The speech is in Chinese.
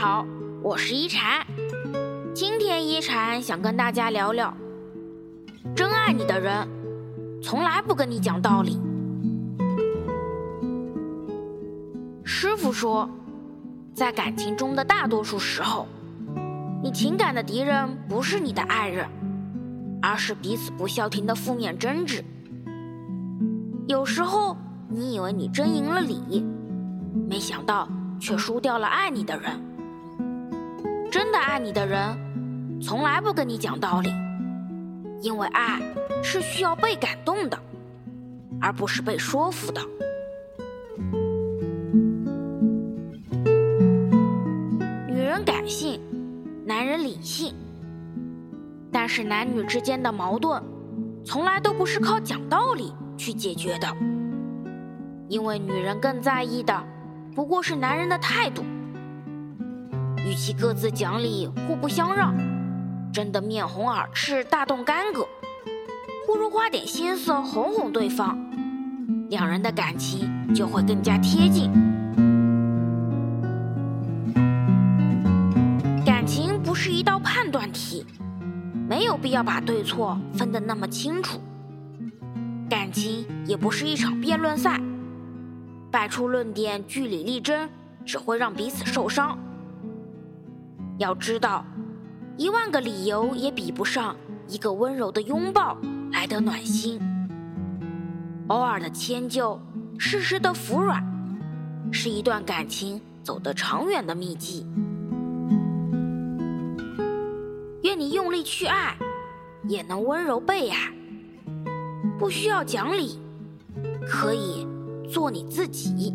好，我是一禅。今天一禅想跟大家聊聊，真爱你的人，从来不跟你讲道理。师傅说，在感情中的大多数时候，你情感的敌人不是你的爱人，而是彼此不消停的负面争执。有时候，你以为你争赢了理，没想到却输掉了爱你的人。真的爱你的人，从来不跟你讲道理，因为爱是需要被感动的，而不是被说服的。女人感性，男人理性，但是男女之间的矛盾，从来都不是靠讲道理去解决的，因为女人更在意的，不过是男人的态度。与其各自讲理、互不相让，争得面红耳赤、大动干戈，不如花点心思哄哄对方，两人的感情就会更加贴近。感情不是一道判断题，没有必要把对错分得那么清楚。感情也不是一场辩论赛，摆出论点据理力争，只会让彼此受伤。要知道，一万个理由也比不上一个温柔的拥抱来得暖心。偶尔的迁就，适时的服软，是一段感情走得长远的秘籍。愿你用力去爱，也能温柔被爱。不需要讲理，可以做你自己。